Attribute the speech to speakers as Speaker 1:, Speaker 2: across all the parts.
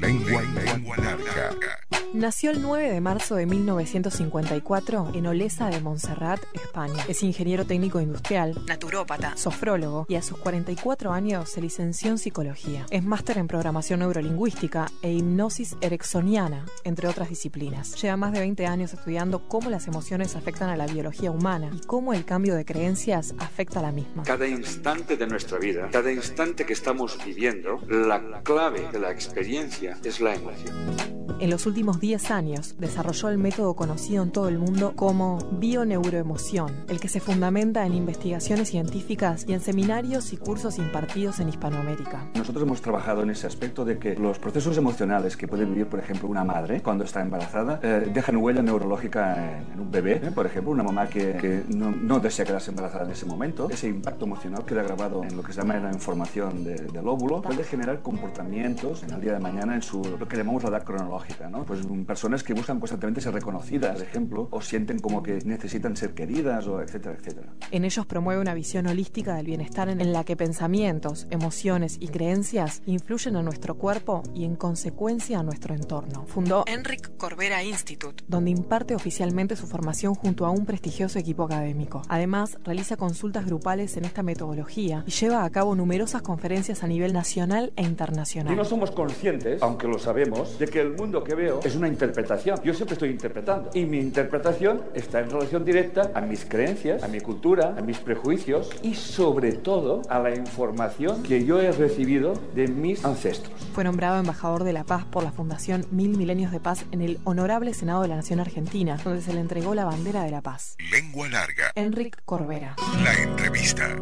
Speaker 1: Lengua, lengua larga.
Speaker 2: Nació el 9 de marzo de 1954 en Olesa de Montserrat, España. Es ingeniero técnico industrial, naturópata, sofrólogo y a sus 44 años se licenció en psicología. Es máster en programación neurolingüística e hipnosis ericksoniana, entre otras disciplinas. Lleva más de 20 años estudiando cómo las emociones afectan a la biología humana y cómo el cambio de creencias afecta a la misma.
Speaker 3: Cada instante de nuestra vida, cada instante que estamos viviendo, la clave de la experiencia es la emoción.
Speaker 2: En los últimos 10 años desarrolló el método conocido en todo el mundo como bioneuroemoción, el que se fundamenta en investigaciones científicas y en seminarios y cursos impartidos en Hispanoamérica.
Speaker 4: Nosotros hemos trabajado en ese aspecto de que los procesos emocionales que puede vivir, por ejemplo, una madre cuando está embarazada, eh, dejan huella neurológica en, un bebé. ¿eh? Por ejemplo, una mamá que, que no, no, desea quedarse embarazada en ese momento, ese impacto emocional queda grabado en lo que se llama la información de, del óvulo, puede generar comportamientos en el día de mañana en su, lo que llamamos la edad cronológica. ¿no? Pues personas que buscan constantemente ser reconocidas, por ejemplo, o sienten como que necesitan ser queridas, o etcétera, etcétera.
Speaker 2: En ellos promueve una visión holística del bienestar en la que pensamientos, emociones y creencias influyen en nuestro cuerpo y en consecuencia a nuestro entorno. Fundó Enric Corbera Institute, donde imparte oficialmente su formación junto a un prestigioso equipo académico. Además, realiza consultas grupales en esta metodología y lleva a cabo numerosas conferencias a nivel nacional e internacional.
Speaker 5: Y no somos conscientes, aunque lo sabemos, de que el mundo que veo es una interpretación. Yo siempre estoy interpretando. Y mi interpretación está en relación directa a mis creencias, a mi cultura, a mis prejuicios y sobre todo a la información que yo he recibido de mis ancestros.
Speaker 2: Fue nombrado embajador de la paz por la Fundación Mil Milenios de Paz en el Honorable Senado de la Nación Argentina, donde se le entregó la bandera de la paz.
Speaker 1: Lengua larga.
Speaker 2: Enric Corbera.
Speaker 1: La entrevista.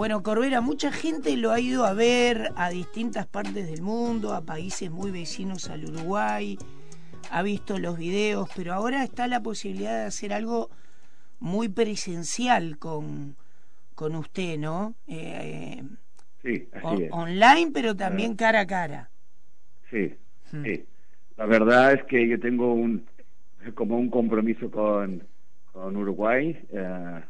Speaker 6: Bueno, Corbera, mucha gente lo ha ido a ver a distintas partes del mundo, a países muy vecinos al Uruguay, ha visto los videos, pero ahora está la posibilidad de hacer algo muy presencial con, con usted, ¿no?
Speaker 7: Eh, sí, así
Speaker 6: on,
Speaker 7: es.
Speaker 6: Online, pero también cara a cara.
Speaker 7: Sí, hmm. sí. La verdad es que yo tengo un como un compromiso con, con Uruguay. Eh,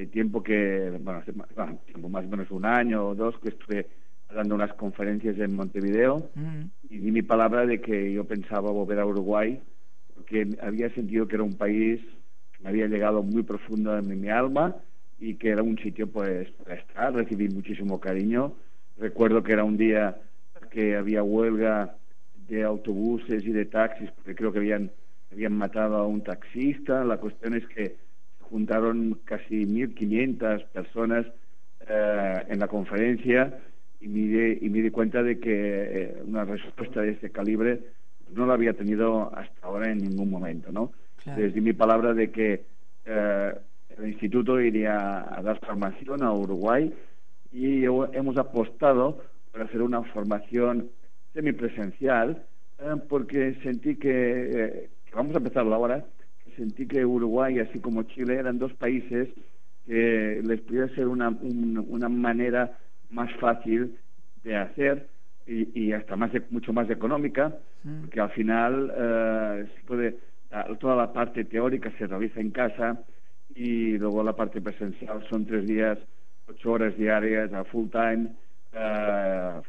Speaker 7: hace tiempo que, bueno, hace más, tiempo más o menos un año o dos que estuve dando unas conferencias en Montevideo
Speaker 6: Mm.
Speaker 7: y di mi palabra de que yo pensaba volver a Uruguay porque había sentido que era un país que me había llegado muy profundo en mi alma y que era un sitio pues para estar, recibí muchísimo cariño. Recuerdo que era un día que había huelga de autobuses y de taxis porque creo que habían habían matado a un taxista. La cuestión es que juntaron casi 1.500 personas eh, en la conferencia y me, di, y me di cuenta de que eh, una respuesta de este calibre no la había tenido hasta ahora en ningún momento, ¿no?
Speaker 6: Claro.
Speaker 7: Les di mi palabra de que eh, el instituto iría a dar formación a Uruguay y hemos apostado por hacer una formación semipresencial eh, porque sentí que, eh, que vamos a empezarlo ahora, sentí que Uruguay, así como Chile, eran dos países que les podía ser una, un, una manera más fácil de hacer y, y hasta más de, mucho más económica,
Speaker 6: Mm.
Speaker 7: porque al final eh, se puede, toda la parte teórica se realiza en casa y luego la parte presencial son tres días, ocho horas diarias a full time, eh,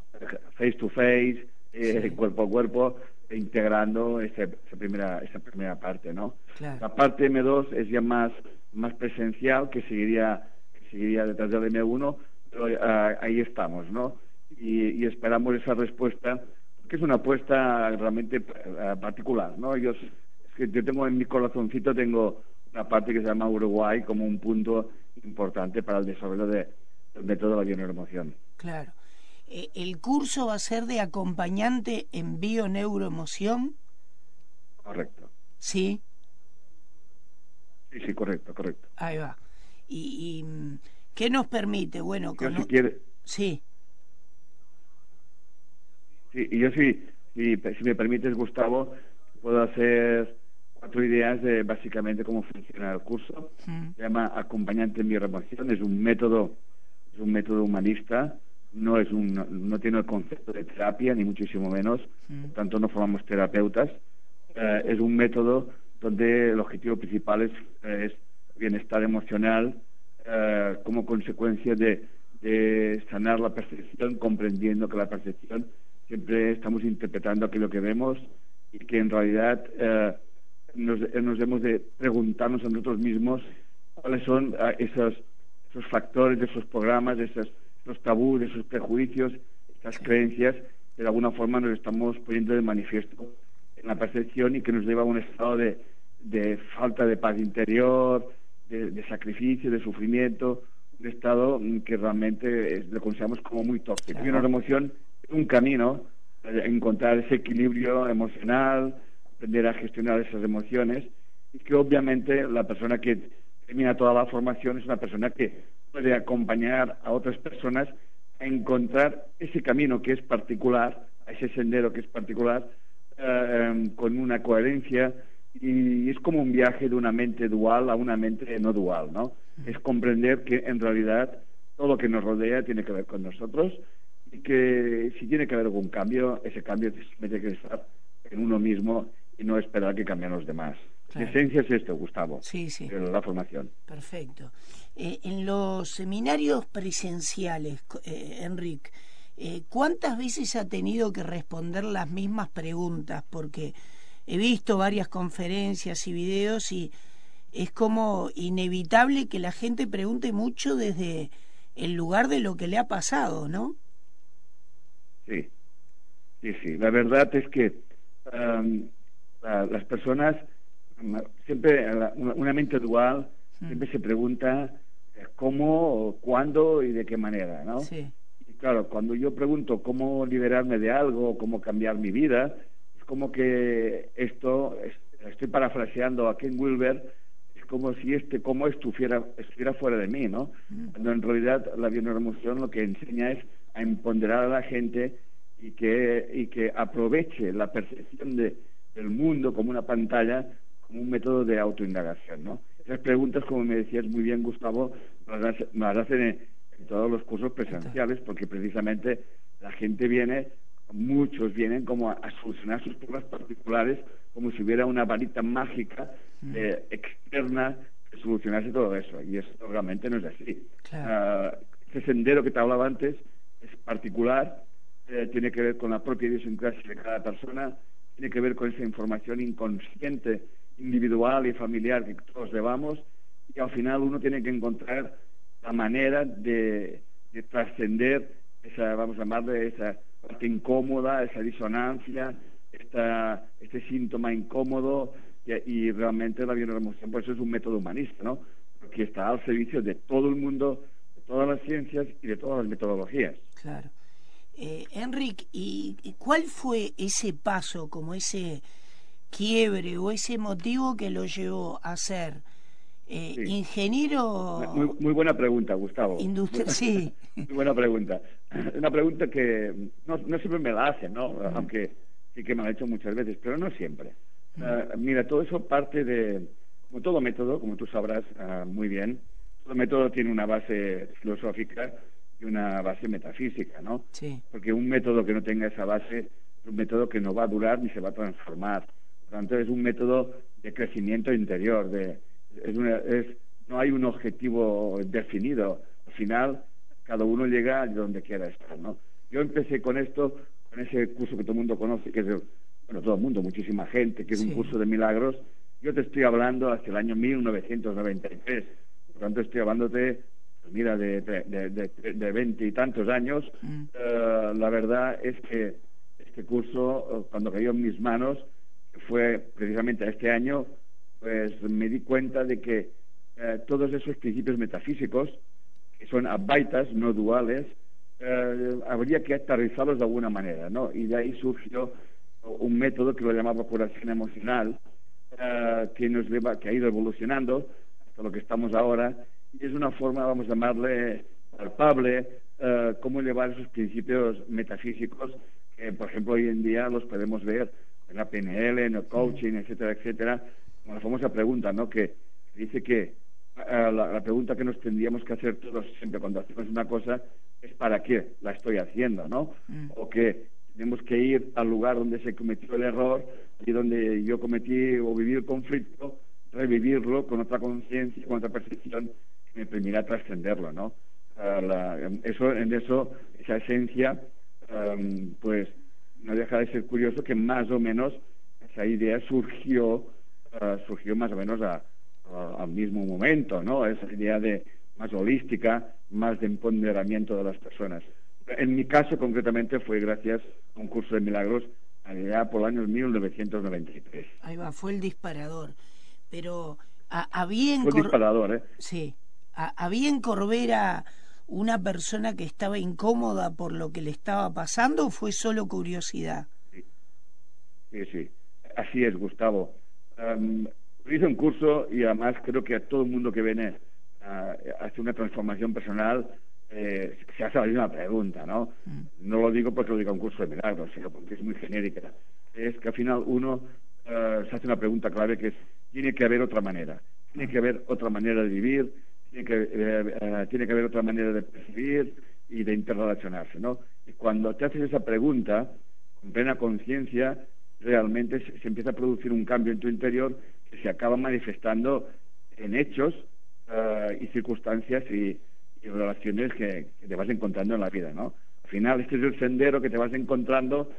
Speaker 7: face to face, eh,
Speaker 6: Sí.
Speaker 7: cuerpo a cuerpo, integrando esa, esa primera esa primera parte, ¿no?
Speaker 6: Claro.
Speaker 7: La parte M2 es ya más más presencial que seguiría que seguiría detrás del M1, pero ah, ahí estamos, ¿no? Y, y esperamos esa respuesta que es una apuesta realmente eh, particular, ¿no? Yo, es que yo tengo en mi corazoncito tengo una parte que se llama Uruguay como un punto importante para el desarrollo de, del método de la bioneuroemoción.
Speaker 6: Claro. Eh, ¿El curso va a ser de acompañante en bioneuroemoción?
Speaker 7: Correcto.
Speaker 6: Sí,
Speaker 7: Sí, sí, correcto, correcto.
Speaker 6: ahí va. ¿Y, y, qué nos permite? Bueno, con...
Speaker 7: si quiere,
Speaker 6: Sí,
Speaker 7: Sí, y yo sí, si, si me permites, Gustavo, puedo hacer cuatro ideas de básicamente cómo funciona el curso.
Speaker 6: Mm.
Speaker 7: Se llama acompañante en mi remoción, es un método, es un método humanista, no es un, no, tiene el concepto de terapia ni muchísimo menos,
Speaker 6: Mm.
Speaker 7: por tanto no formamos terapeutas. Eh, es un método donde el objetivo principal es, es bienestar emocional eh, como consecuencia de, de sanar la percepción, comprendiendo que la percepción siempre estamos interpretando aquello que vemos y que en realidad eh, nos, nos hemos de preguntarnos a nosotros mismos cuáles son eh, esos, esos factores, esos programas, esos, esos tabús, esos prejuicios, esas creencias que de alguna forma nos estamos poniendo de manifiesto en la percepción y que nos lleva a un estado de, de falta de paz interior, de, de, sacrificio, de sufrimiento, un estado que realmente es, lo consideramos como muy tóxico. Y una emoción es un camino, eh, encontrar ese equilibrio emocional, aprender a gestionar esas emociones y que obviamente la persona que termina toda la formación es una persona que puede acompañar a otras personas a encontrar ese camino que es particular, ese sendero que es particular, eh, con una coherencia y es como un viaje de una mente dual a una mente no dual, ¿no? Es comprender que en realidad todo lo que nos rodea tiene que ver con nosotros y que si tiene que haber algún cambio, ese cambio tiene que estar en uno mismo y no esperar que cambien los demás. Claro. La esencia es esto, Gustavo.
Speaker 6: Sí, sí.
Speaker 7: La formación.
Speaker 6: Perfecto. Eh, en los seminarios presenciales, eh, Enrique, eh, ¿cuántas veces ha tenido que responder las mismas preguntas? Porque he visto varias conferencias y videos y es como inevitable que la gente pregunte mucho desde el lugar de lo que le ha pasado, ¿no?
Speaker 7: Sí, sí, sí. La verdad es que um, la, las personas, siempre la, una mente dual, siempre se pregunta cómo, cuándo y de qué manera, ¿no?
Speaker 6: Sí.
Speaker 7: Y claro, cuando yo pregunto cómo liberarme de algo, cómo cambiar mi vida, es como que esto, estoy parafraseando a Ken Wilber, es como si este cómo estuviera, estuviera fuera de mí, ¿no? Mm. Cuando en realidad la bioneuroemoción lo que enseña es a empoderar a la gente y que, y que aproveche la percepción de, del mundo como una pantalla, como un método de autoindagación, ¿no? Esas preguntas, como me decías muy bien, Gustavo, me las hacen en, en todos los cursos presenciales, porque precisamente la gente viene, muchos vienen como a, a solucionar sus problemas particulares, como si hubiera una varita mágica eh, externa que solucionase todo eso. Y eso realmente no es así.
Speaker 6: Claro.
Speaker 7: Uh, ese sendero que te hablaba antes es particular, eh, tiene que ver con la propia idiosincrasia de cada persona, tiene que ver con esa información inconsciente, individual y familiar que todos llevamos, y al final uno tiene que encontrar la manera de, de trascender esa, vamos a llamarle, esa parte incómoda, esa disonancia, esta, este síntoma incómodo, y, y realmente la bioemoción, pues es un método humanista, ¿no? Porque está al servicio de todo el mundo, de todas las ciencias y de todas las metodologías.
Speaker 6: Claro. Eh, ¿y cuál fue ese paso, como ese quiebre o ese motivo que lo llevó a ser eh, sí. ingeniero?
Speaker 7: Muy, muy, buena pregunta, Gustavo.
Speaker 6: Industri sí.
Speaker 7: Muy buena pregunta. Una pregunta que no, no siempre me la hacen, ¿no? Aunque sí que me la han hecho muchas veces, pero no siempre. Uh, mira, todo eso parte de, como todo método, como tú sabrás uh, muy bien, todo método tiene una base filosófica y una base metafísica, ¿no?
Speaker 6: Sí.
Speaker 7: Porque un método que no tenga esa base es un método que no va a durar ni se va a transformar. Por lo tanto, es un método de crecimiento interior, de, es una, es, no hay un objetivo definido. Al final, cada uno llega donde quiera estar, ¿no? Yo empecé con esto, con ese curso que todo el mundo conoce, que es, el, bueno, todo el mundo, muchísima gente, que es sí. un curso de milagros. Yo te estoy hablando hacia el año 1993. Por lo tanto, estoy hablándote mira, de, de, 20 y tantos años, mm. uh, la verdad es que este curso, cuando cayó en mis manos, fue precisamente este año, pues me di cuenta de que uh, todos esos principios metafísicos, que son abaitas, no duales, habría que aterrizarlos de alguna manera, ¿no? Y de ahí surgió un método que lo llamaba curación emocional, que nos lleva, que ha ido evolucionando hasta lo que estamos ahora, y es una forma, vamos a llamarle, palpable, uh, cómo llevar esos principios metafísicos que, por ejemplo, hoy en día los podemos ver en la PNL, en el coaching, etcétera, etcétera, como la famosa pregunta, ¿no? Que dice que uh, la, la, pregunta que nos tendríamos que hacer todos siempre cuando hacemos una cosa es ¿para qué la estoy haciendo, no? Mm. O que tenemos que ir al lugar donde se cometió el error y donde yo cometí o viví el conflicto revivirlo con otra conciencia, con otra percepción que me permitirá trascenderlo, ¿no? eso, en eso, esa esencia, pues no deja de ser curioso que más o menos esa idea surgió, ah, surgió más o menos al mismo momento, ¿no? Esa idea de más holística, más de empoderamiento de las personas. En mi caso, concretamente, fue gracias a un curso de milagros allá por el año 1993.
Speaker 6: Ahí va, fue el disparador. Pero había en...
Speaker 7: Fue el disparador, ¿eh?
Speaker 6: Sí. había en Corbera una persona que estaba incómoda por lo que le estaba pasando o fue solo curiosidad?
Speaker 7: Sí, sí. Así es, Gustavo. hice un curso y además creo que a todo el mundo que viene a, hacer una transformación personal eh, se hace la misma pregunta, ¿no? Mm. No lo digo porque lo diga un curso de milagros, sino porque es muy genérica. Es que al final uno eh, se hace una pregunta clave que es, tiene que haber otra manera, tiene que haber otra manera de vivir, tiene que, eh, tiene que haber otra manera de percibir y de interrelacionarse, ¿no? Y cuando te haces esa pregunta, con plena conciencia, realmente se, empieza a producir un cambio en tu interior que se acaba manifestando en hechos eh, y circunstancias y, relaciones que, te vas encontrando en la vida, ¿no? Al final, este es el sendero que te vas encontrando,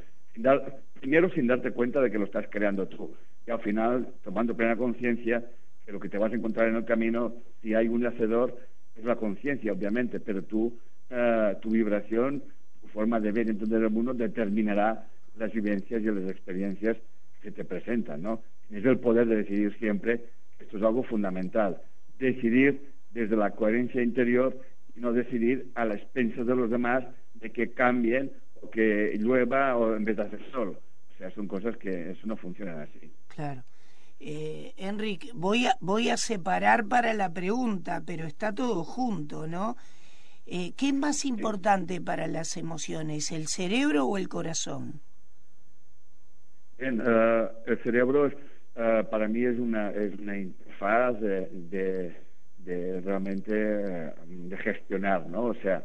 Speaker 7: primero sin darte cuenta de que lo estás creando tú, y al final, tomando plena conciencia, que lo que te vas a encontrar en el camino, si hay un hacedor, es la conciencia, obviamente, pero tú, eh, tu vibración, tu forma de ver y entender el mundo determinará las vivencias y las experiencias que te presentan, ¿no? Es el poder de decidir siempre, esto es algo fundamental, decidir desde la coherencia interior y no decidir a la expensas de los demás de que cambien o que llueva o en vez de hacer sol. O sea, son cosas que eso no funciona así.
Speaker 6: Claro. Eh, Enrique, voy a, voy a separar para la pregunta, pero está todo junto, ¿no? Eh, ¿Qué es más importante para las emociones, el cerebro o el corazón?
Speaker 7: Bien, eh, el cerebro eh, para mí es una, es una interfaz de, de, realmente de gestionar, ¿no? O sea,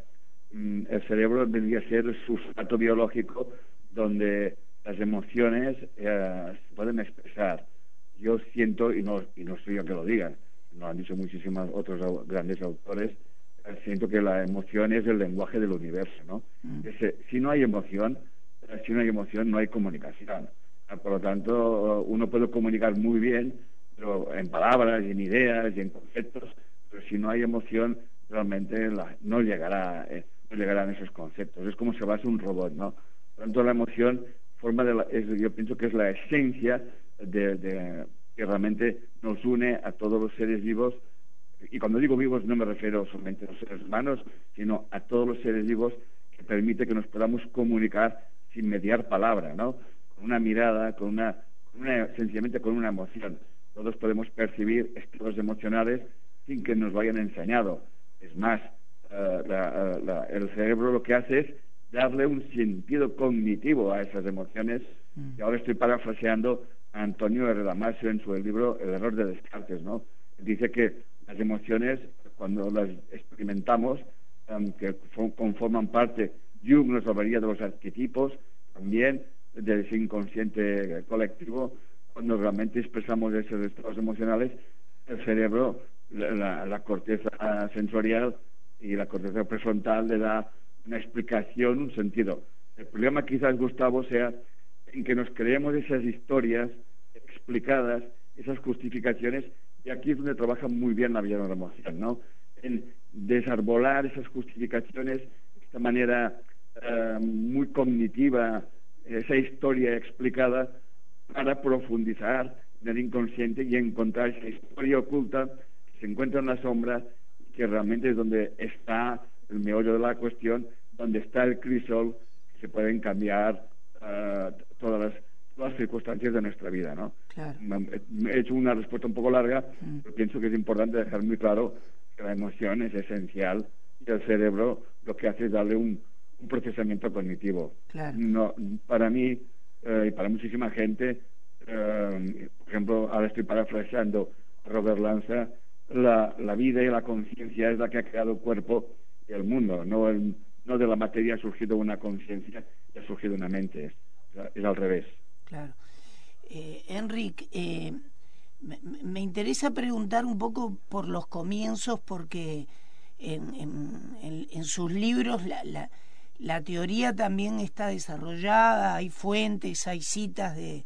Speaker 7: mm, el cerebro debería ser el sustrato biológico donde las emociones se pueden expresar yo siento, y no, y no soy yo que lo digan, lo han dicho muchísimos otros grandes autores, eh, siento que la emoción es el lenguaje del universo, ¿no? Mm. si no hay emoción, eh, si no hay emoción, no hay comunicación. Ah, por lo tanto, uno puede comunicar muy bien, pero en palabras y en ideas y en conceptos, pero si no hay emoción, realmente no llegará, eh, no llegarán esos conceptos. Es como si basa un robot, ¿no? Por lo tanto, la emoción forma de la, yo pienso que es la esencia de, que realmente nos une a todos los seres vivos. Y cuando digo vivos no me refiero solamente a los seres humanos, sino a todos los seres vivos que permite que nos podamos comunicar sin mediar palabra, ¿no? Con una mirada, con una, sencillamente con una emoción. Todos podemos percibir estados emocionales sin que nos vayan enseñado. Es más, eh, eh, el cerebro lo que hace es darle un sentido cognitivo a esas emociones. Mm. Y ahora estoy parafraseando Antonio R. Damasio en su libro El error de Descartes, ¿no? Dice que las emociones, cuando las experimentamos, que conforman parte, Jung nos hablaría de los arquetipos, también de ese inconsciente colectivo, cuando realmente expresamos esos estados emocionales, el cerebro, la, la corteza sensorial y la corteza prefrontal le da una explicación, un sentido. El problema quizás, Gustavo, sea en que nos creemos esas historias explicadas, esas justificaciones, y aquí es donde trabaja muy bien la emoción, ¿no? En desarbolar esas justificaciones esta manera eh, muy cognitiva, esa historia explicada, para profundizar en el inconsciente y encontrar esa historia oculta que se encuentra en la sombra, que realmente es donde está el meollo de la cuestión, donde está el crisol, que se pueden cambiar uh, todas las, circunstancias de nuestra vida, ¿no? He hecho una respuesta un poco larga, mm. pero pienso que es importante dejar muy claro que la emoción es esencial y el cerebro lo que hace es darle un, procesamiento cognitivo. No, para mí eh, y para muchísima gente, eh, por ejemplo, ahora estoy parafraseando a Robert Lanza, la, la vida y la conciencia es la que ha creado el cuerpo y el mundo, no, el, no de la materia ha surgido una conciencia y ha surgido una mente es al revés.
Speaker 6: Claro. Eh, Enrique, eh, me, interesa preguntar un poco por los comienzos, porque en, en, sus libros la, la, la, teoría también está desarrollada, hay fuentes, hay citas de,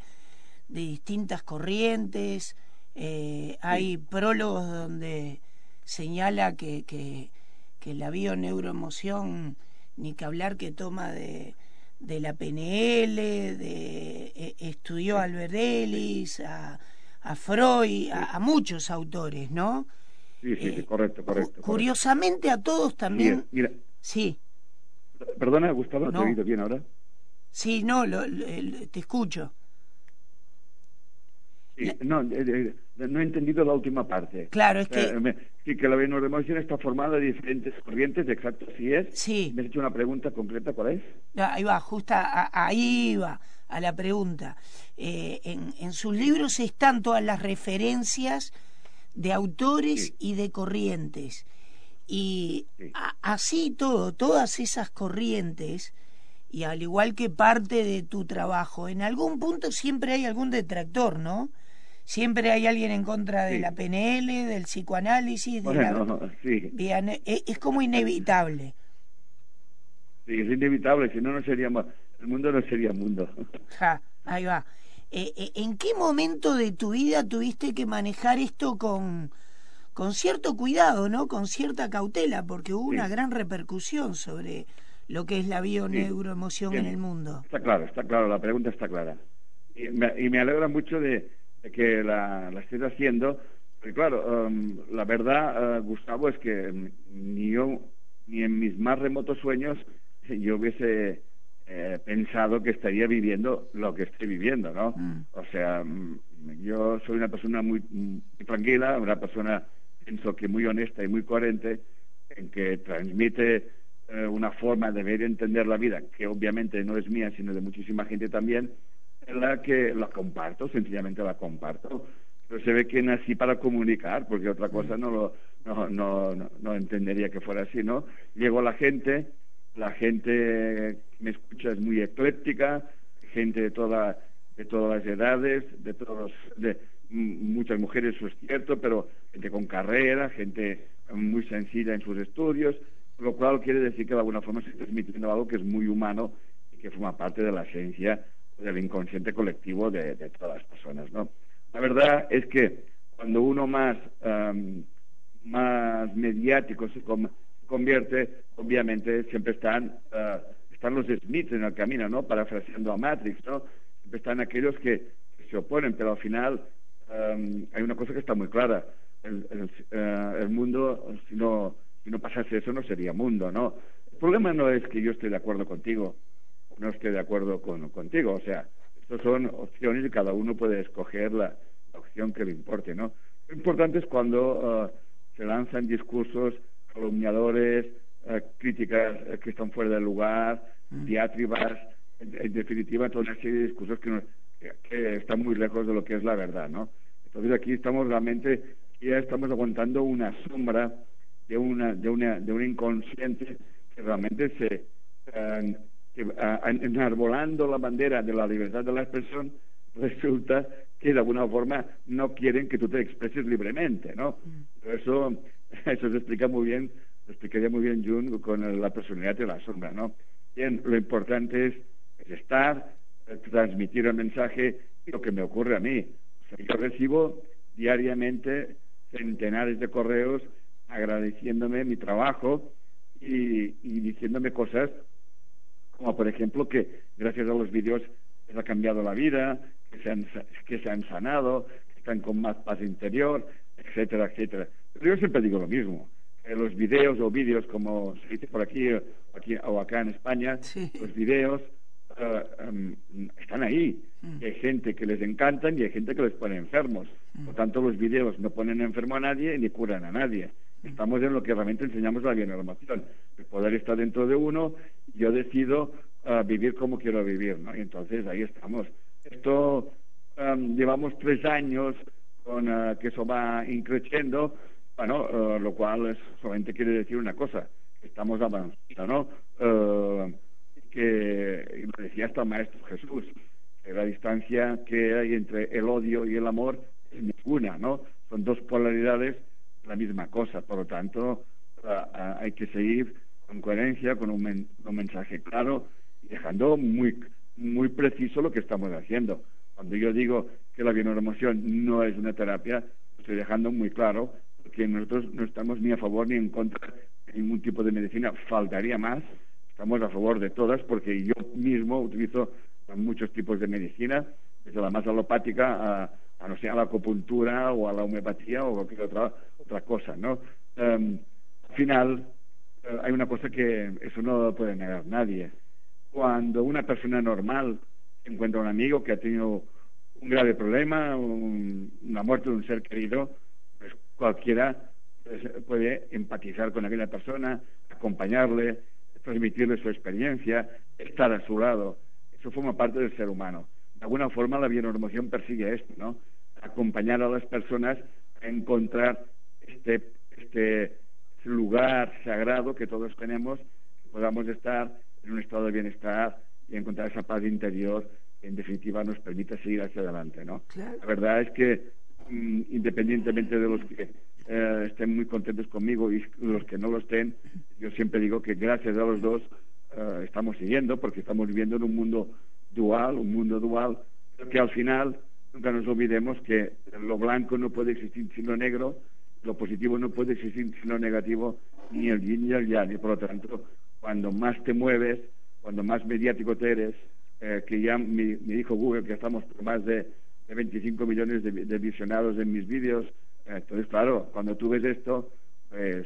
Speaker 6: de distintas corrientes, eh, hay prólogos donde señala que, que, que la bioneuroemoción, ni que hablar que toma de, de la PNL, de, e, estudió a Albert Ellis, a, a Freud, a, muchos autores, ¿no?
Speaker 7: Sí, sí, sí, correcto, correcto.
Speaker 6: Curiosamente a todos también.
Speaker 7: Mira,
Speaker 6: Sí.
Speaker 7: Perdona, Gustavo, ¿te he oído bien ahora?
Speaker 6: Sí, no, te escucho.
Speaker 7: Sí, no, no he entendido la última parte.
Speaker 6: Claro, es que...
Speaker 7: Eh, sí, que la bioemoción está formada de diferentes corrientes, exacto, así es.
Speaker 6: Sí.
Speaker 7: ¿Me has hecho una pregunta concreta? ¿Cuál es?
Speaker 6: Ahí va, justo ahí va a la pregunta. Eh, en, en, sus libros están todas las referencias de autores y de corrientes. Y así todo, todas esas corrientes, y al igual que parte de tu trabajo, en algún punto siempre hay algún detractor, ¿no? Siempre hay alguien en contra de la PNL, del psicoanálisis, de la... E, es, como inevitable.
Speaker 7: Sí, es inevitable, si no, no sería el mundo no sería mundo.
Speaker 6: Ja, ahí va. Eh, eh, ¿En qué momento de tu vida tuviste que manejar esto con, con cierto cuidado, ¿no? Con cierta cautela, porque hubo una gran repercusión sobre lo que es la bioneuroemoción en el mundo.
Speaker 7: Está claro, está claro, la pregunta está clara. Y me, y me alegra mucho de, que la, la estés haciendo, porque claro, um, la verdad, uh, Gustavo, es que ni yo, ni en mis más remotos sueños, yo hubiese eh, pensado que estaría viviendo lo que estoy viviendo, ¿no? Mm. O sea, mm, yo soy una persona muy, muy, tranquila, una persona, pienso que muy honesta y muy coherente, en que transmite eh, una forma de ver y entender la vida, que obviamente no es mía, sino de muchísima gente también, la que la comparto, sencillamente la comparto. Pero se ve que nací para comunicar, porque otra cosa no lo no, no, no, no entendería que fuera así, ¿no? Llegó la gente, la gente que me escucha es muy ecléctica, gente de toda de todas las edades, de todos de muchas mujeres, eso es cierto, pero gente con carrera, gente muy sencilla en sus estudios, lo cual quiere decir que de alguna forma se está transmitiendo algo que es muy humano y que forma parte de la esencia del inconsciente colectivo de, todas las personas, ¿no? La verdad es que cuando uno más más mediático se, convierte, obviamente siempre están, uh, están los Smiths en el camino, ¿no? Parafraseando a Matrix, ¿no? Siempre están aquellos que se oponen, pero al final hay una cosa que está muy clara. Uh, el, mundo, si no, si no pasase eso, no sería mundo, ¿no? El problema no es que yo esté de acuerdo contigo, no esté de acuerdo con, contigo, o sea, estas son opciones y cada uno puede escoger la, la opción que le importe, ¿no? Lo importante es cuando uh, se lanzan discursos calumniadores, eh, críticas eh, que están fuera del lugar, mm. diatribas, en, definitiva toda una serie de discursos que, que, están muy lejos de lo que es la verdad, ¿no? Entonces aquí estamos realmente, ya estamos aguantando una sombra de una, de una, de un inconsciente que realmente se eh, que, enarbolando la bandera de la libertad de la expresión resulta que de alguna forma no quieren que tú te expreses libremente, ¿no? Mm. Eso Eso se explica muy bien, lo explicaría muy bien Jung con la personalidad de la sombra, ¿no? Bien, lo importante es, estar, transmitir el mensaje y lo que me ocurre a mí. yo recibo diariamente centenares de correos agradeciéndome mi trabajo y, diciéndome cosas como por ejemplo que gracias a los vídeos les ha cambiado la vida, que se han, que se han sanado, que están con más paz interior, etcétera, etcétera. Pero yo siempre digo lo mismo. los videos o vídeos, como se dice por aquí, aquí o acá en España, los videos eh, em, están ahí. Mm. Hay gente que les encantan y hay gente que les pone enfermos. Mm. Por tanto, los videos no ponen enfermo a nadie ni curan a nadie. Estamos en lo que realmente enseñamos la bionormación. El poder está dentro de uno. Yo decido eh, vivir como quiero vivir, ¿no? Y entonces ahí estamos. Esto em, llevamos tres años con uh, que eso va increciendo, bueno, uh, lo cual es, solamente quiere decir una cosa, que estamos avanzando, ¿no? Uh, que lo decía hasta el Maestro Jesús, que la distancia que hay entre el odio y el amor es ninguna, ¿no? Son dos polaridades la misma cosa, por lo tanto hay que seguir con coherencia, con un, mensaje claro dejando muy, muy preciso lo que estamos haciendo. Cuando yo digo que la bionormoción no es una terapia, estoy dejando muy claro que nosotros no estamos ni a favor ni en contra de ningún tipo de medicina, faltaría más, estamos a favor de todas porque yo mismo utilizo muchos tipos de medicina, desde la más alopática a, a no sé, a la acupuntura o a la homeopatía o cualquier otra, otra cosa, ¿no? Em, al final, eh, hay una cosa que eso no puede negar nadie. Cuando una persona normal encuentra un amigo que ha tenido un grave problema, una muerte de un ser querido, pues cualquiera pues, puede empatizar con aquella persona, acompañarle, transmitirle su experiencia, estar a su lado. Eso forma parte del ser humano. De alguna forma la bionormación persigue esto, ¿no? Acompañar a las personas a encontrar este, este lugar sagrado que todos tenemos, que podamos estar en un estado de bienestar y encontrar esa paz interior que en definitiva nos permita seguir hacia adelante, ¿no? La verdad es que mm, independientemente de los que eh, estén muy contentos conmigo y los que no lo estén, yo siempre digo que gracias a los dos eh, estamos siguiendo porque estamos viviendo en un mundo dual, un mundo dual, que al final nunca nos olvidemos que lo blanco no puede existir sin lo negro, lo positivo no puede existir sin lo negativo, ni el yin ni el yang, y por lo tanto, cuando más te mueves, cuando más mediático te eres, eh, que ya me, dijo Google que estamos por más de, 25 millones de, visionados en mis vídeos, eh, entonces claro, cuando tú ves esto, pues,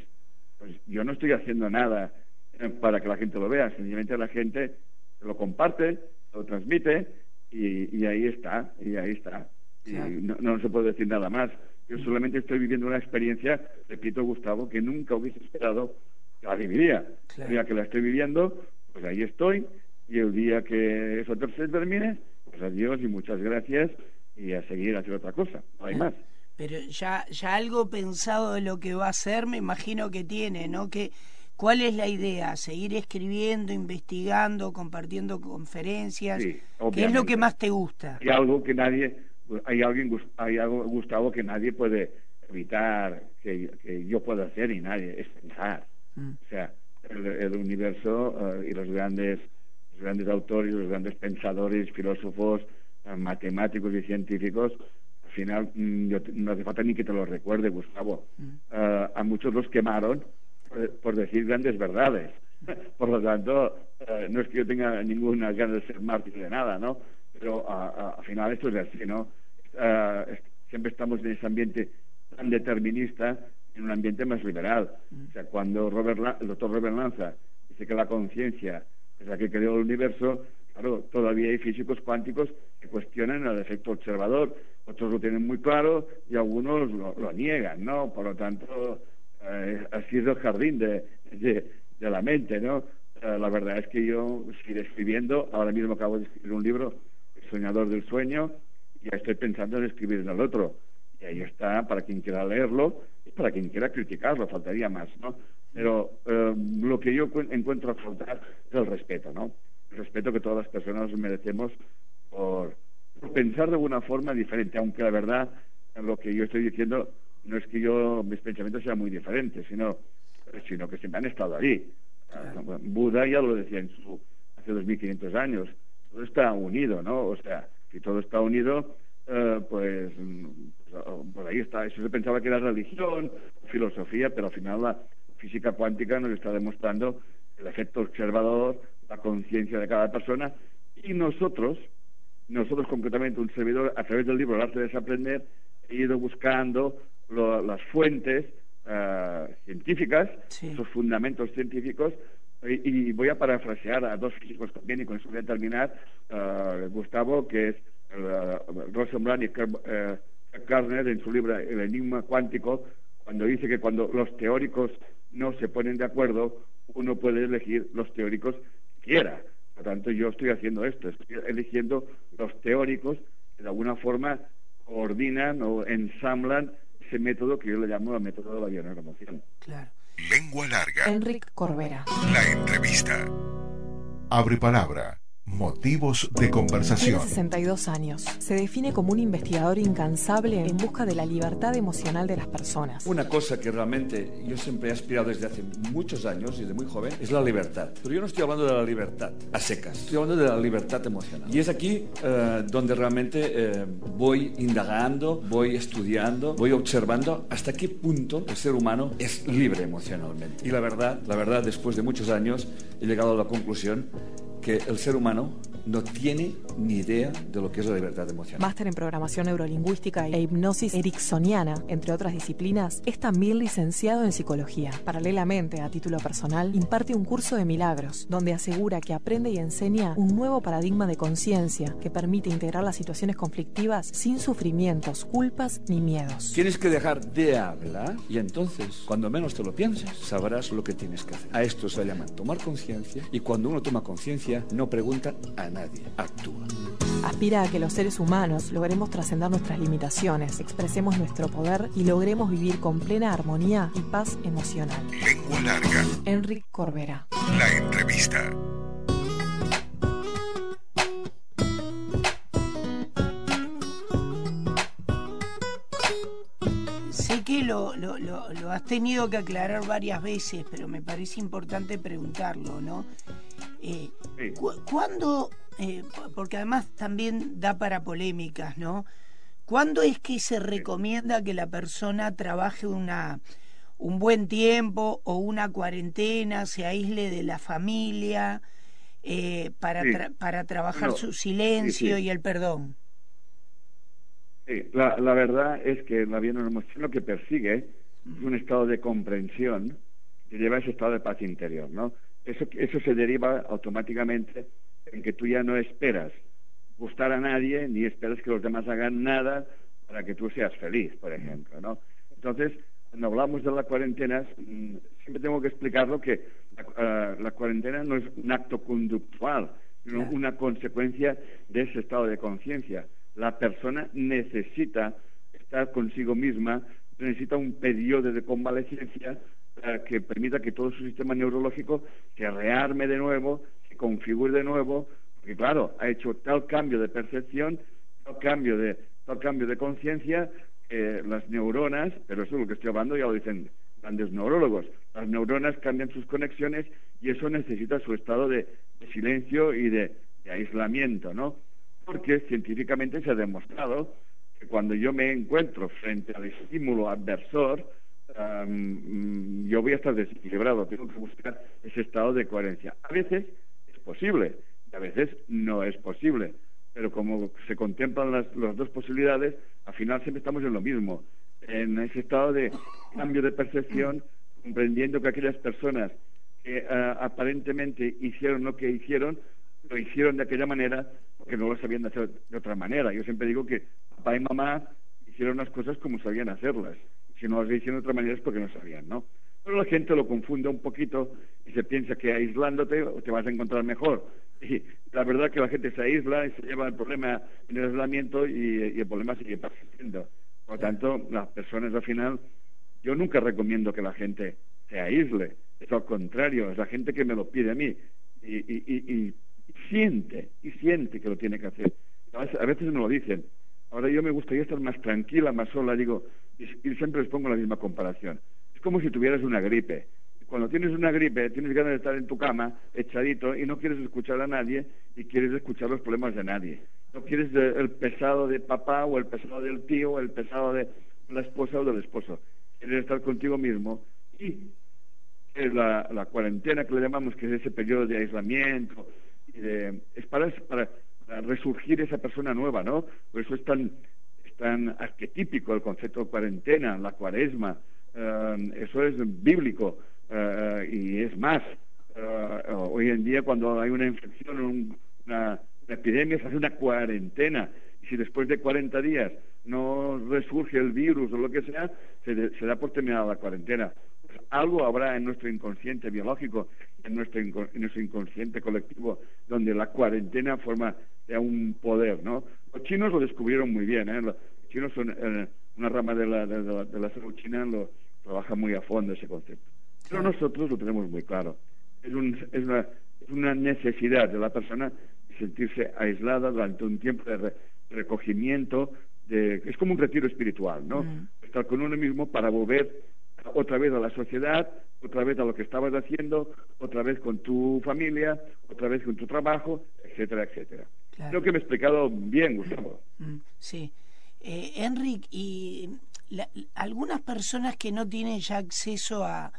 Speaker 7: pues yo no estoy haciendo nada eh, para que la gente lo vea, sencillamente la gente lo comparte, lo transmite y, ahí está, y ahí está. Y no, no se puede decir nada más. Yo solamente estoy viviendo una experiencia, repito, Gustavo, que nunca hubiese esperado que la viviría. El día que la estoy viviendo, pues ahí estoy, y el día que eso se termine, pues adiós y muchas gracias, y a seguir hacer otra cosa, no hay más.
Speaker 6: Pero ya, ya algo pensado de lo que va a ser, me imagino que tiene, ¿no? Que ¿Cuál es la idea? ¿Seguir escribiendo, investigando, compartiendo conferencias? ¿Qué es lo que más te gusta?
Speaker 7: Hay algo que nadie, hay alguien, hay algo, Gustavo, que nadie puede evitar que, yo pueda hacer y nadie, es pensar. Mm. O sea, el, universo eh, y los grandes, los grandes autores, los grandes pensadores, filósofos, eh, matemáticos y científicos, al final mm, no hace falta ni que te lo recuerde, Gustavo. Mm. Eh, a muchos los quemaron por decir grandes verdades. Por lo tanto, eh, no es que yo tenga ninguna ganas de ser mártir de nada, ¿no? Pero al final esto es así, ¿no? Eh, siempre estamos en ese ambiente tan determinista en un ambiente más liberal. O sea, cuando Robert el doctor Robert Lanza dice que la conciencia es la que creó el universo, claro, todavía hay físicos cuánticos que cuestionan el efecto observador, otros lo tienen muy claro y algunos lo, lo niegan, ¿no? Por lo tanto, eh, ha sido el jardín de, de, la mente, ¿no? Eh, la verdad es que yo sigo escribiendo, ahora mismo acabo de escribir un libro, El soñador del sueño, y ya estoy pensando en escribir en el otro. Y ahí está, para quien quiera leerlo y para quien quiera criticarlo, faltaría más, ¿no? Pero eh, lo que yo encuentro a faltar es el respeto, ¿no? El respeto que todas las personas merecemos por, por pensar de una forma diferente, aunque la verdad, lo que yo estoy diciendo no es que yo mis pensamientos sean muy diferentes, sino, sino que siempre han estado ahí. Buda ya lo decía en su, hace 2500 años, todo está unido, ¿no? O sea, si todo está unido, eh, pues, pues, por ahí está. Eso se pensaba que era religión, filosofía, pero al final la física cuántica nos está demostrando el efecto observador, la conciencia de cada persona, y nosotros, nosotros concretamente, un servidor, a través del libro El arte de desaprender, he ido buscando las fuentes eh, científicas, sus fundamentos científicos, y, voy a parafrasear a dos físicos también, y con eso voy a terminar, uh, Gustavo, que es uh, Rosenblatt y Karner en su libro El Enigma Cuántico, cuando dice que cuando los teóricos no se ponen de acuerdo, uno puede elegir los teóricos que quiera. Por lo tanto, yo estoy haciendo esto, estoy eligiendo los teóricos que de alguna forma coordinan o ensamblan ese método que yo le llamo el método de la bionormación.
Speaker 6: Claro.
Speaker 1: Lengua larga.
Speaker 2: Enrique Corbera.
Speaker 1: La entrevista. Abre palabra. Motivos de conversación.
Speaker 2: Tiene 62 años. Se define como un investigador incansable en busca de la libertad emocional de las personas.
Speaker 5: Una cosa que realmente yo siempre he aspirado desde hace muchos años, desde muy joven, es la libertad. Pero yo no estoy hablando de la libertad a secas, estoy hablando de la libertad emocional. Y es aquí eh, donde realmente eh, voy indagando, voy estudiando, voy observando hasta qué punto el ser humano es libre emocionalmente. Y la verdad, la verdad, después de muchos años he llegado a la conclusión que el ser humano no tiene ni idea de lo que es la libertad emocional.
Speaker 2: Máster en programación neurolingüística e hipnosis ericksoniana, entre otras disciplinas, es también licenciado en psicología. Paralelamente, a título personal, imparte un curso de milagros, donde asegura que aprende y enseña un nuevo paradigma de conciencia que permite integrar las situaciones conflictivas sin sufrimientos, culpas ni miedos.
Speaker 5: Tienes que dejar de hablar y entonces, cuando menos te lo pienses, sabrás lo que tienes que hacer. A esto se llama tomar conciencia y cuando uno toma conciencia no pregunta a nadie, actúa.
Speaker 2: Aspira a que los seres humanos logremos trascender nuestras limitaciones, expresemos nuestro poder y logremos vivir con plena armonía y paz emocional.
Speaker 1: Lengua larga.
Speaker 2: Enrique Corbera.
Speaker 1: La entrevista.
Speaker 6: Sé que lo, lo- lo- lo has tenido que aclarar varias veces, pero me parece importante preguntarlo, ¿no? Eh,
Speaker 7: Sí.
Speaker 6: cu- ¿Cuándo, eh, po- porque además también da para polémicas, ¿no? ¿Cuándo es que se recomienda que la persona trabaje una, un buen tiempo o una cuarentena, se aísle de la familia eh, para,
Speaker 7: Sí.
Speaker 6: tra- para trabajar
Speaker 7: No,
Speaker 6: su silencio
Speaker 7: sí, sí.
Speaker 6: y el perdón?
Speaker 7: Sí, la, la verdad es que la bien emoción lo que persigue es un estado de comprensión que lleva a ese estado de paz interior, ¿no? Eso, eso se deriva automáticamente en que tú ya no esperas gustar a nadie ni esperas que los demás hagan nada para que tú seas feliz, por ejemplo, ¿no? Entonces, cuando hablamos de la cuarentena, mm, siempre tengo que explicarlo que la, ah, la cuarentena no es un acto conductual, sino
Speaker 6: Claro.
Speaker 7: una consecuencia de ese estado de conciencia. La persona necesita estar consigo misma, necesita un periodo de convalecencia eh, que permita que todo su sistema neurológico se rearme de nuevo, configure de nuevo, porque claro, ha hecho tal cambio de percepción, tal cambio de, tal cambio de conciencia, que las neuronas, pero eso es lo que estoy hablando, ya lo dicen grandes neurólogos, las neuronas cambian sus conexiones y eso necesita su estado de, silencio y de, de aislamiento, ¿no? Porque científicamente se ha demostrado que cuando yo me encuentro frente al estímulo adversor, mm, yo voy a estar desequilibrado, tengo que buscar ese estado de coherencia. A veces es posible y a veces no es posible, pero como se contemplan las, las dos posibilidades, al final siempre estamos en lo mismo, en ese estado de cambio de percepción, comprendiendo que aquellas personas que ah, aparentemente hicieron lo que hicieron, lo hicieron de aquella manera porque no lo sabían hacer de otra manera. Yo siempre digo que papá y mamá hicieron las cosas como sabían hacerlas. Si no las hicieron de otra manera es porque no sabían, ¿no? Pero la gente lo confunde un poquito y se piensa que aislándote te vas a encontrar mejor. Y la verdad que la gente se aísla y se lleva el problema en el aislamiento y, y el problema sigue persistiendo. Por lo tanto, las personas al final, yo nunca recomiendo que la gente se aísle. Es al contrario, es la gente que me lo pide a mí. Y, y, y, siente, y siente que lo tiene que hacer. A veces, a veces me lo dicen. Ahora yo me gustaría estar más tranquila, más sola, digo, y, y siempre les pongo la misma comparación. Como si tuvieras una gripe. Cuando tienes una gripe, tienes ganas de estar en tu cama, echadito, y no quieres escuchar a nadie, y quieres escuchar los problemas de nadie. No quieres eh, el pesado de papá, o el pesado del tío, o el pesado de la esposa o del esposo. Quieres estar contigo mismo, y es la, la cuarentena que le llamamos, que es ese periodo de aislamiento, y de- es para, para, para resurgir esa persona nueva, ¿no? Por eso es tan, es tan arquetípico el concepto de cuarentena, la cuaresma, eh, eso es bíblico, eh, y es más, eh, hoy en día cuando hay una infección, un- una, epidemia, se hace una cuarentena, y si después de 40 días no resurge el virus o lo que sea, se, de- se da por terminada la cuarentena pues algo habrá en nuestro inconsciente biológico, en nuestro, inco- en nuestro inconsciente colectivo, donde la cuarentena forma ya un poder, ¿no? Los chinos lo descubrieron muy bien, ¿eh? Los chinos son eh, una rama de la, de, la, de la salud china, lo trabaja muy a fondo ese concepto. Pero nosotros lo tenemos muy claro. Es, un, es, una, es una necesidad de la persona sentirse aislada durante un tiempo de recogimiento, de, es como un retiro espiritual, ¿no? Mm. Estar con uno mismo para volver otra vez a la sociedad, otra vez a lo que estabas haciendo, otra vez con tu familia, otra vez con tu trabajo, etcétera, etcétera. Creo que me he explicado bien, Gustavo.
Speaker 6: Sí. Eh, Enric, y algunas personas que no tienen ya acceso a,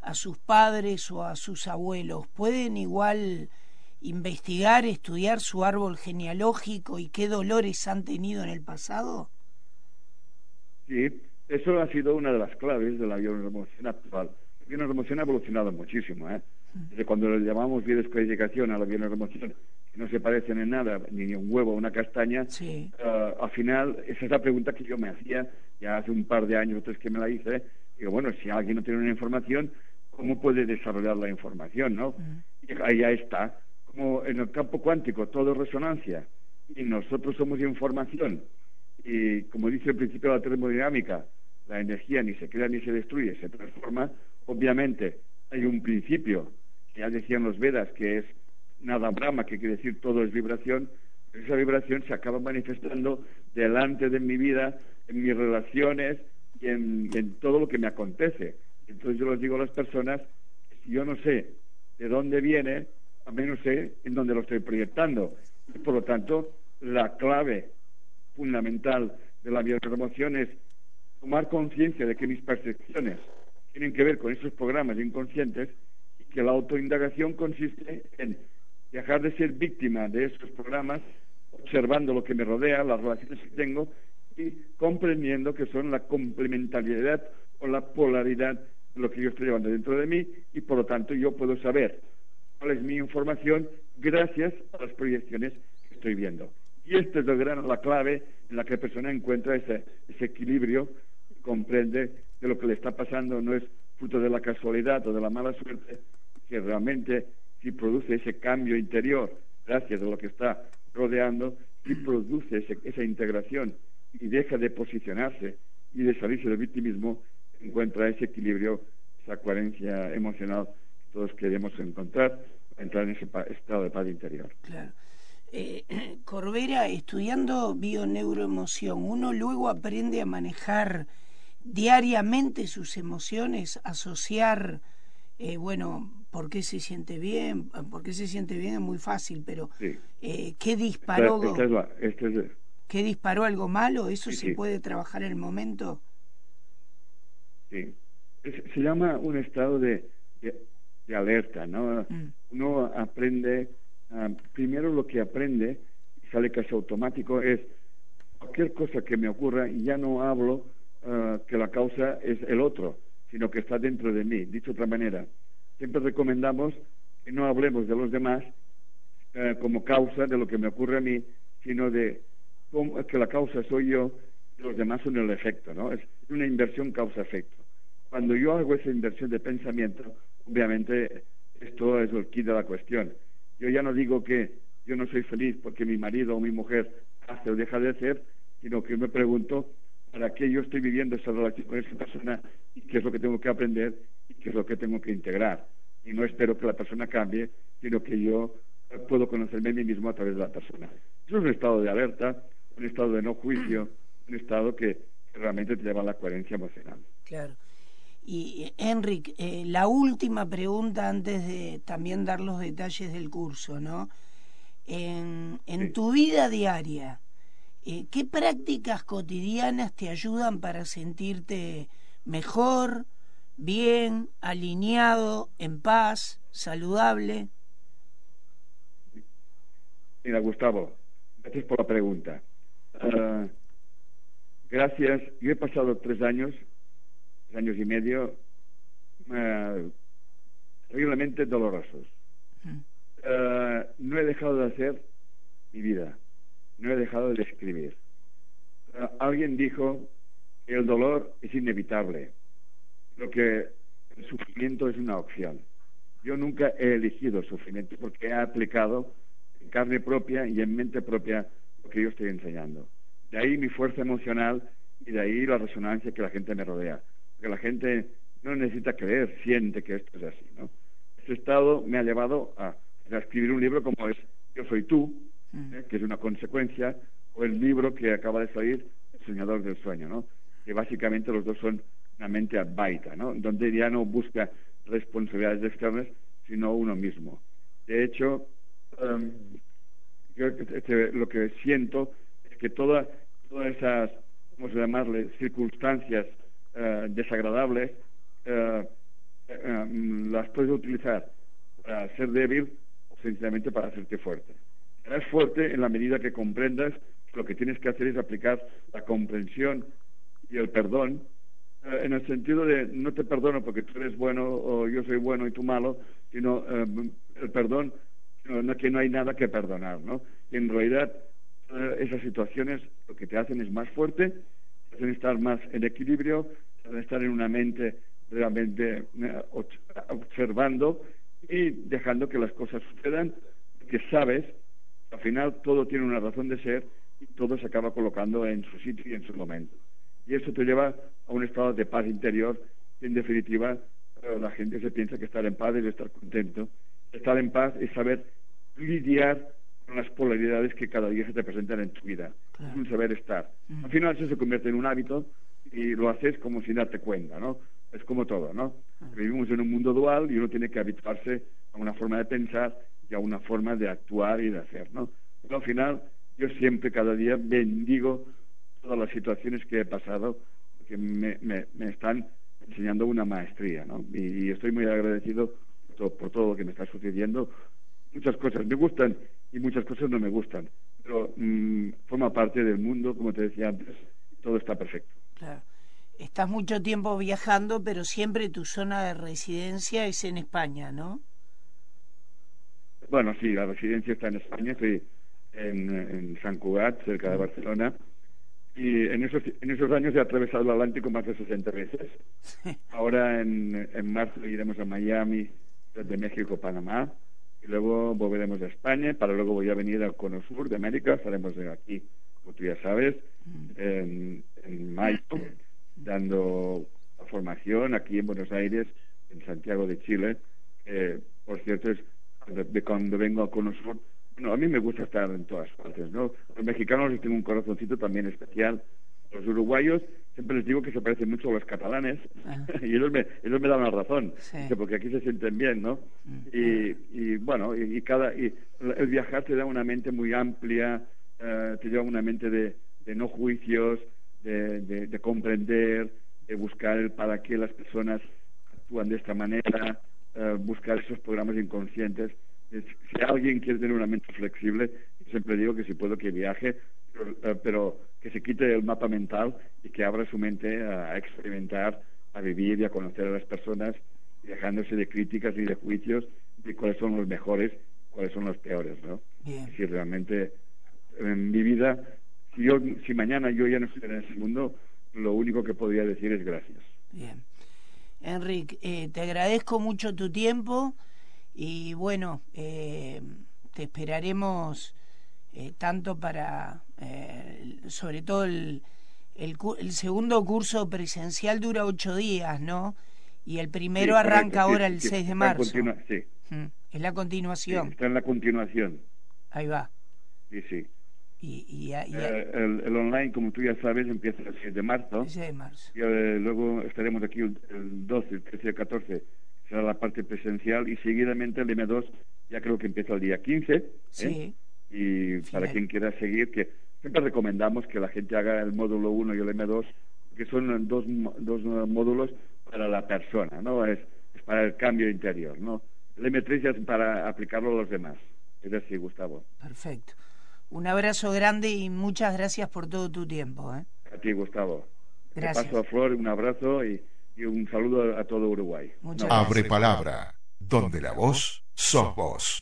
Speaker 6: a sus padres o a sus abuelos, ¿pueden igual investigar, estudiar su árbol genealógico y qué dolores han tenido en el pasado?
Speaker 7: Sí, eso ha sido una de las claves de la bioremoción actual. La bioremoción ha evolucionado muchísimo. ¿eh? Desde cuando le llamamos biodescodificación a la bioremoción, que no se parecen en nada, ni un huevo o una castaña,
Speaker 6: sí.
Speaker 7: uh, al final, esa es la pregunta que yo me hacía ya hace un par de años o tres que me la hice. Digo, bueno, si alguien no tiene una información, ¿cómo puede desarrollar la información? ¿no? Y ahí ya está. Como en el campo cuántico todo es resonancia y nosotros somos información. Y como dice el principio de la termodinámica, la energía ni se crea ni se destruye, se transforma. Obviamente hay un principio, que ya decían los Vedas, que es nada Brahma, que quiere decir todo es vibración, esa vibración se acaba manifestando delante de mi vida, en mis relaciones y en, todo lo que me acontece. Entonces yo les digo a las personas, si yo no sé de dónde viene, al menos sé en dónde lo estoy proyectando. Por lo tanto, la clave fundamental de la bioremoción es tomar conciencia de que mis percepciones tienen que ver con esos programas inconscientes y que la autoindagación consiste en dejar de ser víctima de esos programas, observando lo que me rodea, las relaciones que tengo y comprendiendo que son la complementariedad o la polaridad de lo que yo estoy llevando dentro de mí y por lo tanto yo puedo saber cuál es mi información gracias a las proyecciones que estoy viendo. Y esta es la, gran, la clave en la que la persona encuentra ese, ese equilibrio comprende que lo que le está pasando no es fruto de la casualidad o de la mala suerte, que realmente si produce ese cambio interior, gracias a lo que está rodeando, si produce esa integración y deja de posicionarse y de salirse del victimismo, encuentra ese equilibrio, esa coherencia emocional que todos queremos encontrar, entrar en ese estado de paz interior.
Speaker 6: Claro. Eh, Corbera, estudiando bioneuroemoción, uno luego aprende a manejar diariamente sus emociones, asociar, eh, bueno, por qué se siente bien, por qué se siente bien es muy fácil, pero eh, ¿qué disparó? ¿Qué disparó algo malo? ¿Eso se puede trabajar en el momento?
Speaker 7: Sí. se llama un estado de, de, alerta, ¿no? Mm. Uno aprende, ah, primero lo que aprende, sale casi automático, es cualquier cosa que me ocurra, y ya no hablo eh, que la causa es el otro, sino que está dentro de mí. Dicho de otra manera, siempre recomendamos que no hablemos de los demás eh, como causa de lo que me ocurre a mí, sino de cómo, que la causa soy yo y los demás son el efecto, ¿no? Es una inversión causa-efecto. Cuando yo hago esa inversión de pensamiento, obviamente esto es el kit de la cuestión. Yo ya no digo que yo no soy feliz porque mi marido o mi mujer hace o deja de hacer, sino que me pregunto para qué yo estoy viviendo esa relación con esa persona y qué es lo que tengo que aprender y qué es lo que tengo que integrar. Y no espero que la persona cambie, sino que yo puedo conocerme a mí mismo a través de la persona. Eso es un estado de alerta, un estado de no juicio, un estado que realmente te lleva a la coherencia emocional.
Speaker 6: Claro. Y Enric, eh, la última pregunta antes de también dar los detalles del curso, ¿no? En, en tu vida diaria, eh, ¿qué prácticas cotidianas te ayudan para sentirte mejor, bien, alineado, en paz, saludable?
Speaker 7: Mira, Gustavo, gracias por la pregunta. Ah, gracias. Yo he pasado tres años, tres años y medio, uh, terriblemente dolorosos. Ah, no he dejado de hacer mi vida no he dejado de escribir. Ah, alguien dijo que el dolor es inevitable, lo que el sufrimiento es una opción. Yo nunca he elegido el sufrimiento porque he aplicado en carne propia y en mente propia lo que yo estoy enseñando. De ahí mi fuerza emocional y de ahí la resonancia que la gente me rodea. Porque la gente no necesita creer, siente que esto es así. ¿no? Este estado me ha llevado a, a escribir un libro como es Yo soy tú, ¿eh? que es una consecuencia, o el libro que acaba de salir, El soñador del sueño, ¿no? Que básicamente los dos son mente advaita, ¿no? Donde ya no busca responsabilidades externas, sino uno mismo. De hecho, em, yo este, lo que siento es que toda, todas esas, vamos a llamarle, circunstancias eh, desagradables, eh, eh, las puedes utilizar para ser débil o sencillamente para hacerte fuerte. Serás fuerte en la medida que comprendas que lo que tienes que hacer es aplicar la comprensión y el perdón en el sentido de no te perdono porque tú eres bueno o yo soy bueno y tú malo, sino el perdón, no, que no hay nada que perdonar, ¿no? Y en realidad esas situaciones lo que te hacen es más fuerte, te hacen estar más en equilibrio, te hacen estar en una mente realmente eh, observando y dejando que las cosas sucedan, que sabes, al final todo tiene una razón de ser y todo se acaba colocando en su sitio y en su momento. Y eso te lleva a un estado de paz interior en definitiva la gente se piensa que estar en paz es estar contento. Estar en paz es saber lidiar con las polaridades que cada día se te presentan en tu vida. Es un saber estar. Al final eso se convierte en un hábito y lo haces como sin darte cuenta, ¿no? es como todo, ¿no? Vivimos en un mundo dual y uno tiene que habituarse a una forma de pensar y a una forma de actuar y de hacer, ¿no? Pero al final, yo siempre, cada día, bendigo todas las situaciones que he pasado, que me, me, están enseñando una maestría, ¿no? Y, estoy muy agradecido por todo, lo que me está sucediendo. Muchas cosas me gustan y muchas cosas no me gustan, pero mm, forma parte del mundo, como te decía antes, todo está perfecto.
Speaker 6: Claro estás mucho tiempo viajando, pero siempre tu zona de residencia es en España, ¿no?
Speaker 7: Bueno, sí, la residencia está en España, estoy en, San Cugat, cerca de Barcelona, y en esos, en esos años he atravesado el Atlántico más de 60 veces. Ahora en, en marzo iremos a Miami, desde México, Panamá, y luego volveremos a España, para luego voy a venir al Cono Sur de América, estaremos aquí, como tú ya sabes, mm. en, en mayo dando formación aquí en Buenos Aires, en Santiago de Chile. por cierto, es de cuando vengo a conocer, bueno, a mí me gusta estar en todas partes, ¿no? Los mexicanos les tengo un corazoncito también especial. Los uruguayos siempre les digo que se parecen mucho a los catalanes ah. y ellos me, ellos me dan la razón, porque aquí se sienten bien, ¿no? Y, y bueno, y, cada y el viajar te da una mente muy amplia, eh, te lleva una mente de, de no juicios, de, comprender, de buscar el para qué las personas actúan de esta manera, eh, buscar esos programas inconscientes. Si alguien quiere tener una mente flexible, siempre digo que si puedo que viaje, pero, eh, que se quite el mapa mental y que abra su mente a, experimentar, a vivir y a conocer a las personas, dejándose de críticas y de juicios de cuáles son los mejores, cuáles son los peores, ¿no? Si realmente en mi vida si, yo, si mañana yo ya no estuviera en ese mundo, lo único que podría decir es gracias.
Speaker 6: Bien. Enrique, eh, te agradezco mucho tu tiempo y bueno, eh, te esperaremos eh, tanto para, sobre todo el, el, segundo curso presencial dura ocho días, ¿no? Y el primero arranca ahora el 6 de marzo. sí. Mm, es la continuación.
Speaker 7: está en la continuación.
Speaker 6: Ahí va.
Speaker 7: Sí, sí.
Speaker 6: Y,
Speaker 7: eh, el, online, como tú ya sabes, empieza el 6 de marzo. Y eh, luego estaremos aquí el, 12, el 13 el 14, será la parte presencial. Y seguidamente el M2 ya creo que empieza el día 15. ¿eh?
Speaker 6: Sí.
Speaker 7: Y para quien quiera seguir, que siempre recomendamos que la gente haga el módulo 1 y el M2, que son dos, dos módulos para la persona, ¿no? Es, es para el cambio interior, ¿no? El M3 ya es para aplicarlo a los demás. Es así, Gustavo.
Speaker 6: Perfecto. Un abrazo grande y muchas gracias por todo tu tiempo. ¿eh?
Speaker 7: A ti, Gustavo. Gracias. paso a Flor un abrazo y, un saludo a, todo Uruguay.
Speaker 1: Abre palabra, donde la voz sos vos.